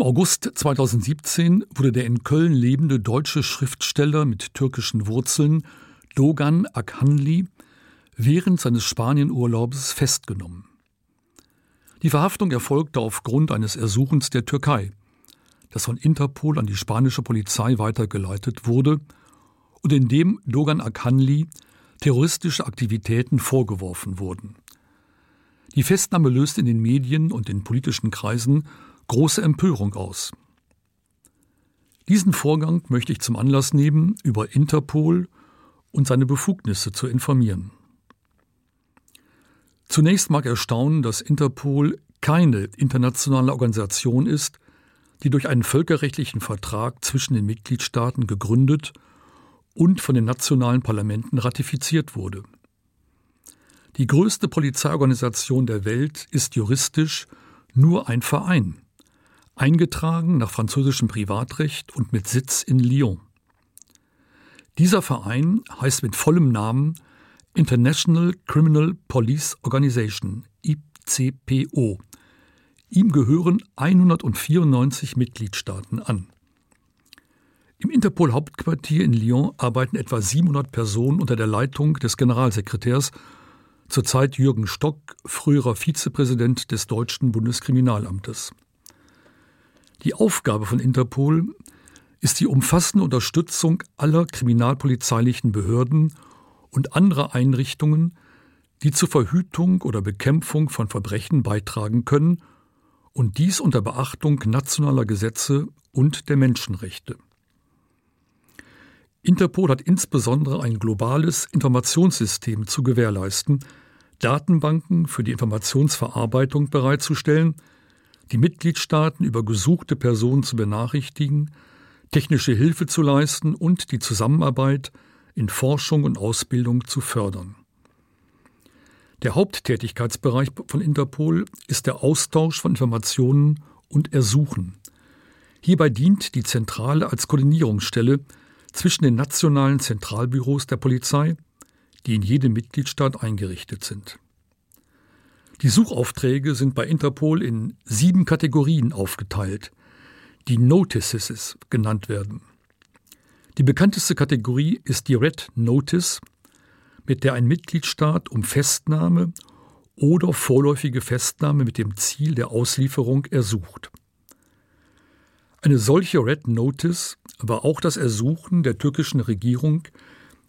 Im August 2017 wurde der in Köln lebende deutsche Schriftsteller mit türkischen Wurzeln Dogan Akhanli während seines Spanienurlaubs festgenommen. Die Verhaftung erfolgte aufgrund eines Ersuchens der Türkei, das von Interpol an die spanische Polizei weitergeleitet wurde und in dem Dogan Akhanli terroristische Aktivitäten vorgeworfen wurden. Die Festnahme löste in den Medien und in politischen Kreisen große Empörung aus. Diesen Vorgang möchte ich zum Anlass nehmen, über Interpol und seine Befugnisse zu informieren. Zunächst mag erstaunen, dass Interpol keine internationale Organisation ist, die durch einen völkerrechtlichen Vertrag zwischen den Mitgliedstaaten gegründet und von den nationalen Parlamenten ratifiziert wurde. Die größte Polizeiorganisation der Welt ist juristisch nur ein Verein, eingetragen nach französischem Privatrecht und mit Sitz in Lyon. Dieser Verein heißt mit vollem Namen International Criminal Police Organization, ICPO. Ihm gehören 194 Mitgliedstaaten an. Im Interpol-Hauptquartier in Lyon arbeiten etwa 700 Personen unter der Leitung des Generalsekretärs, zurzeit Jürgen Stock, früherer Vizepräsident des deutschen Bundeskriminalamtes. Die Aufgabe von Interpol ist die umfassende Unterstützung aller kriminalpolizeilichen Behörden und anderer Einrichtungen, die zur Verhütung oder Bekämpfung von Verbrechen beitragen können, und dies unter Beachtung nationaler Gesetze und der Menschenrechte. Interpol hat insbesondere ein globales Informationssystem zu gewährleisten, Datenbanken für die Informationsverarbeitung bereitzustellen, die Mitgliedstaaten über gesuchte Personen zu benachrichtigen, technische Hilfe zu leisten und die Zusammenarbeit in Forschung und Ausbildung zu fördern. Der Haupttätigkeitsbereich von Interpol ist der Austausch von Informationen und Ersuchen. Hierbei dient die Zentrale als Koordinierungsstelle zwischen den nationalen Zentralbüros der Polizei, die in jedem Mitgliedstaat eingerichtet sind. Die Suchaufträge sind bei Interpol in sieben Kategorien aufgeteilt, die Notices genannt werden. Die bekannteste Kategorie ist die Red Notice, mit der ein Mitgliedstaat um Festnahme oder vorläufige Festnahme mit dem Ziel der Auslieferung ersucht. Eine solche Red Notice war auch das Ersuchen der türkischen Regierung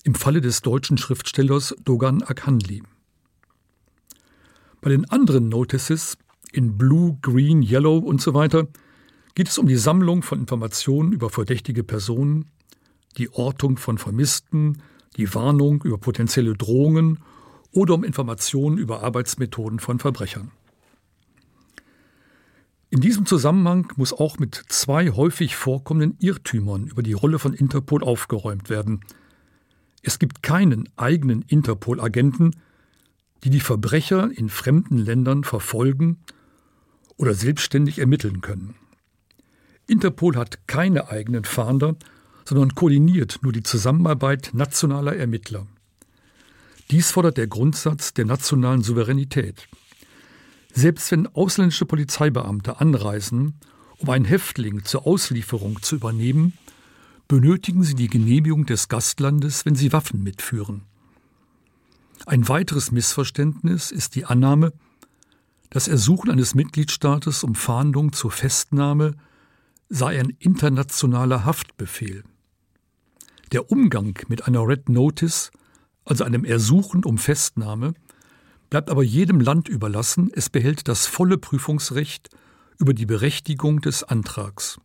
im Falle des deutschen Schriftstellers Dogan Akhanli. Bei den anderen Notices in Blue, Green, Yellow und so weiter geht es um die Sammlung von Informationen über verdächtige Personen, die Ortung von Vermissten, die Warnung über potenzielle Drohungen oder um Informationen über Arbeitsmethoden von Verbrechern. In diesem Zusammenhang muss auch mit zwei häufig vorkommenden Irrtümern über die Rolle von Interpol aufgeräumt werden. Es gibt keinen eigenen Interpol-Agenten, die die Verbrecher in fremden Ländern verfolgen oder selbstständig ermitteln können. Interpol hat keine eigenen Fahnder, sondern koordiniert nur die Zusammenarbeit nationaler Ermittler. Dies fordert der Grundsatz der nationalen Souveränität. Selbst wenn ausländische Polizeibeamte anreisen, um einen Häftling zur Auslieferung zu übernehmen, benötigen sie die Genehmigung des Gastlandes, wenn sie Waffen mitführen. Ein weiteres Missverständnis ist die Annahme, das Ersuchen eines Mitgliedstaates um Fahndung zur Festnahme sei ein internationaler Haftbefehl. Der Umgang mit einer Red Notice, also einem Ersuchen um Festnahme, bleibt aber jedem Land überlassen, es behält das volle Prüfungsrecht über die Berechtigung des Antrags.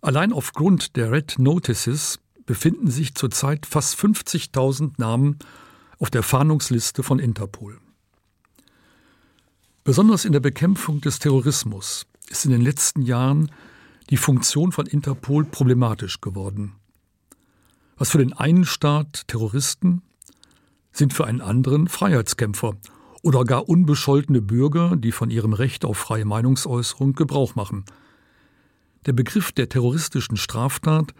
Allein aufgrund der Red Notices befinden sich zurzeit fast 50.000 Namen auf der Fahndungsliste von Interpol. Besonders in der Bekämpfung des Terrorismus ist in den letzten Jahren die Funktion von Interpol problematisch geworden. Was für den einen Staat Terroristen sind für einen anderen Freiheitskämpfer oder gar unbescholtene Bürger, die von ihrem Recht auf freie Meinungsäußerung Gebrauch machen. Der Begriff der terroristischen Straftat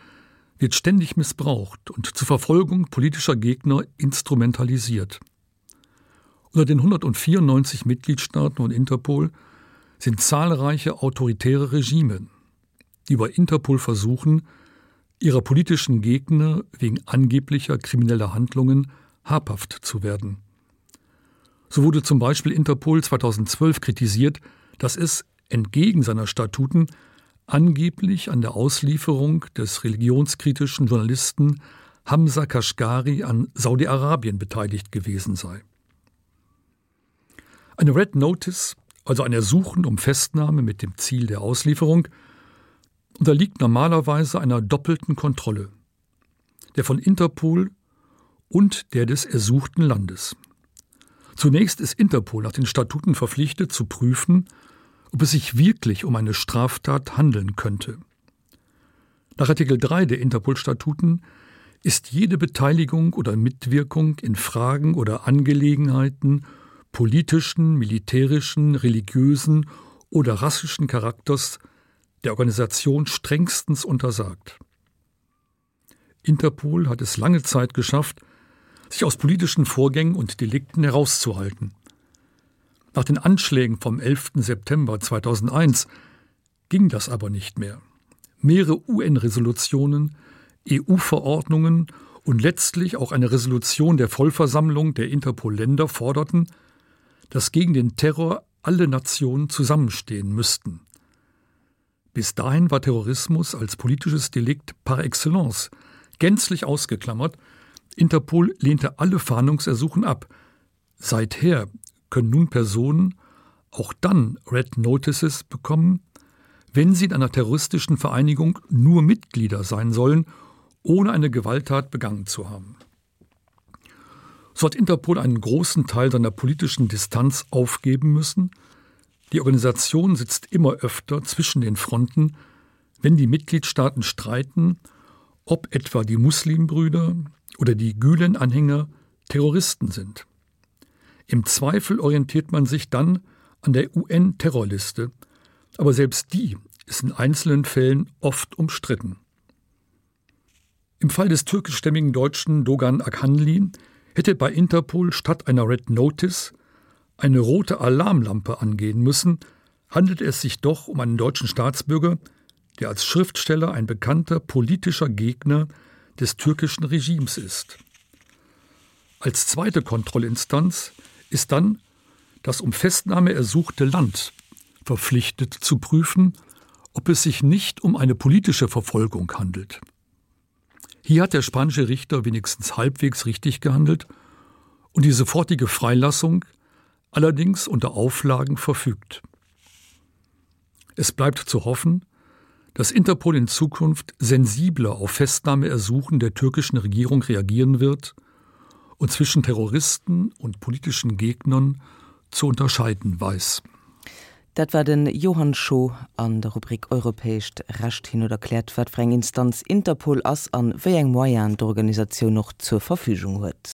wird ständig missbraucht und zur Verfolgung politischer Gegner instrumentalisiert. Unter den 194 Mitgliedstaaten und Interpol sind zahlreiche autoritäre Regime, die bei Interpol versuchen, ihrer politischen Gegner wegen angeblicher krimineller Handlungen habhaft zu werden. So wurde zum Beispiel Interpol 2012 kritisiert, dass es entgegen seiner Statuten angeblich an der Auslieferung des religionskritischen Journalisten Hamza Kashgari an Saudi-Arabien beteiligt gewesen sei. Eine Red Notice, also ein Ersuchen um Festnahme mit dem Ziel der Auslieferung, unterliegt normalerweise einer doppelten Kontrolle, der von Interpol und der des ersuchten Landes. Zunächst ist Interpol nach den Statuten verpflichtet zu prüfen, ob es sich wirklich um eine Straftat handeln könnte. Nach Artikel 3 der Interpol-Statuten ist jede Beteiligung oder Mitwirkung in Fragen oder Angelegenheiten politischen, militärischen, religiösen oder rassischen Charakters der Organisation strengstens untersagt. Interpol hat es lange Zeit geschafft, sich aus politischen Vorgängen und Delikten herauszuhalten. Nach den Anschlägen vom 11. September 2001 ging das aber nicht mehr. Mehrere UN-Resolutionen, EU-Verordnungen und letztlich auch eine Resolution der Vollversammlung der Interpol-Länder forderten, dass gegen den Terror alle Nationen zusammenstehen müssten. Bis dahin war Terrorismus als politisches Delikt par excellence gänzlich ausgeklammert, Interpol lehnte alle Fahndungsersuchen ab. Seither können nun Personen auch dann Red Notices bekommen, wenn sie in einer terroristischen Vereinigung nur Mitglieder sein sollen, ohne eine Gewalttat begangen zu haben. So hat Interpol einen großen Teil seiner politischen Distanz aufgeben müssen. Die Organisation sitzt immer öfter zwischen den Fronten, wenn die Mitgliedstaaten streiten, ob etwa die Muslimbrüder oder die Gülen-Anhänger Terroristen sind. Im Zweifel orientiert man sich dann an der UN-Terrorliste, aber selbst die ist in einzelnen Fällen oft umstritten. Im Fall des türkischstämmigen Deutschen Dogan Akhanli hätte bei Interpol statt einer Red Notice eine rote Alarmlampe angehen müssen, handelt es sich doch um einen deutschen Staatsbürger, der als Schriftsteller ein bekannter politischer Gegner des türkischen Regimes ist. Als zweite Kontrollinstanz ist dann das um Festnahme ersuchte Land verpflichtet zu prüfen, ob es sich nicht um eine politische Verfolgung handelt. Hier hat der spanische Richter wenigstens halbwegs richtig gehandelt und die sofortige Freilassung allerdings unter Auflagen verfügt. Es bleibt zu hoffen, dass Interpol in Zukunft sensibler auf Festnahmeersuchen der türkischen Regierung reagieren wird und zwischen Terroristen und politischen Gegnern zu unterscheiden weiß. Dat war den Johann Scho an der Rubrik europäischcht racht hin oder erklärt wat Freng Instanz Interpol ass an wéi eng Moier d'Organisation noch zur Verfügung huet.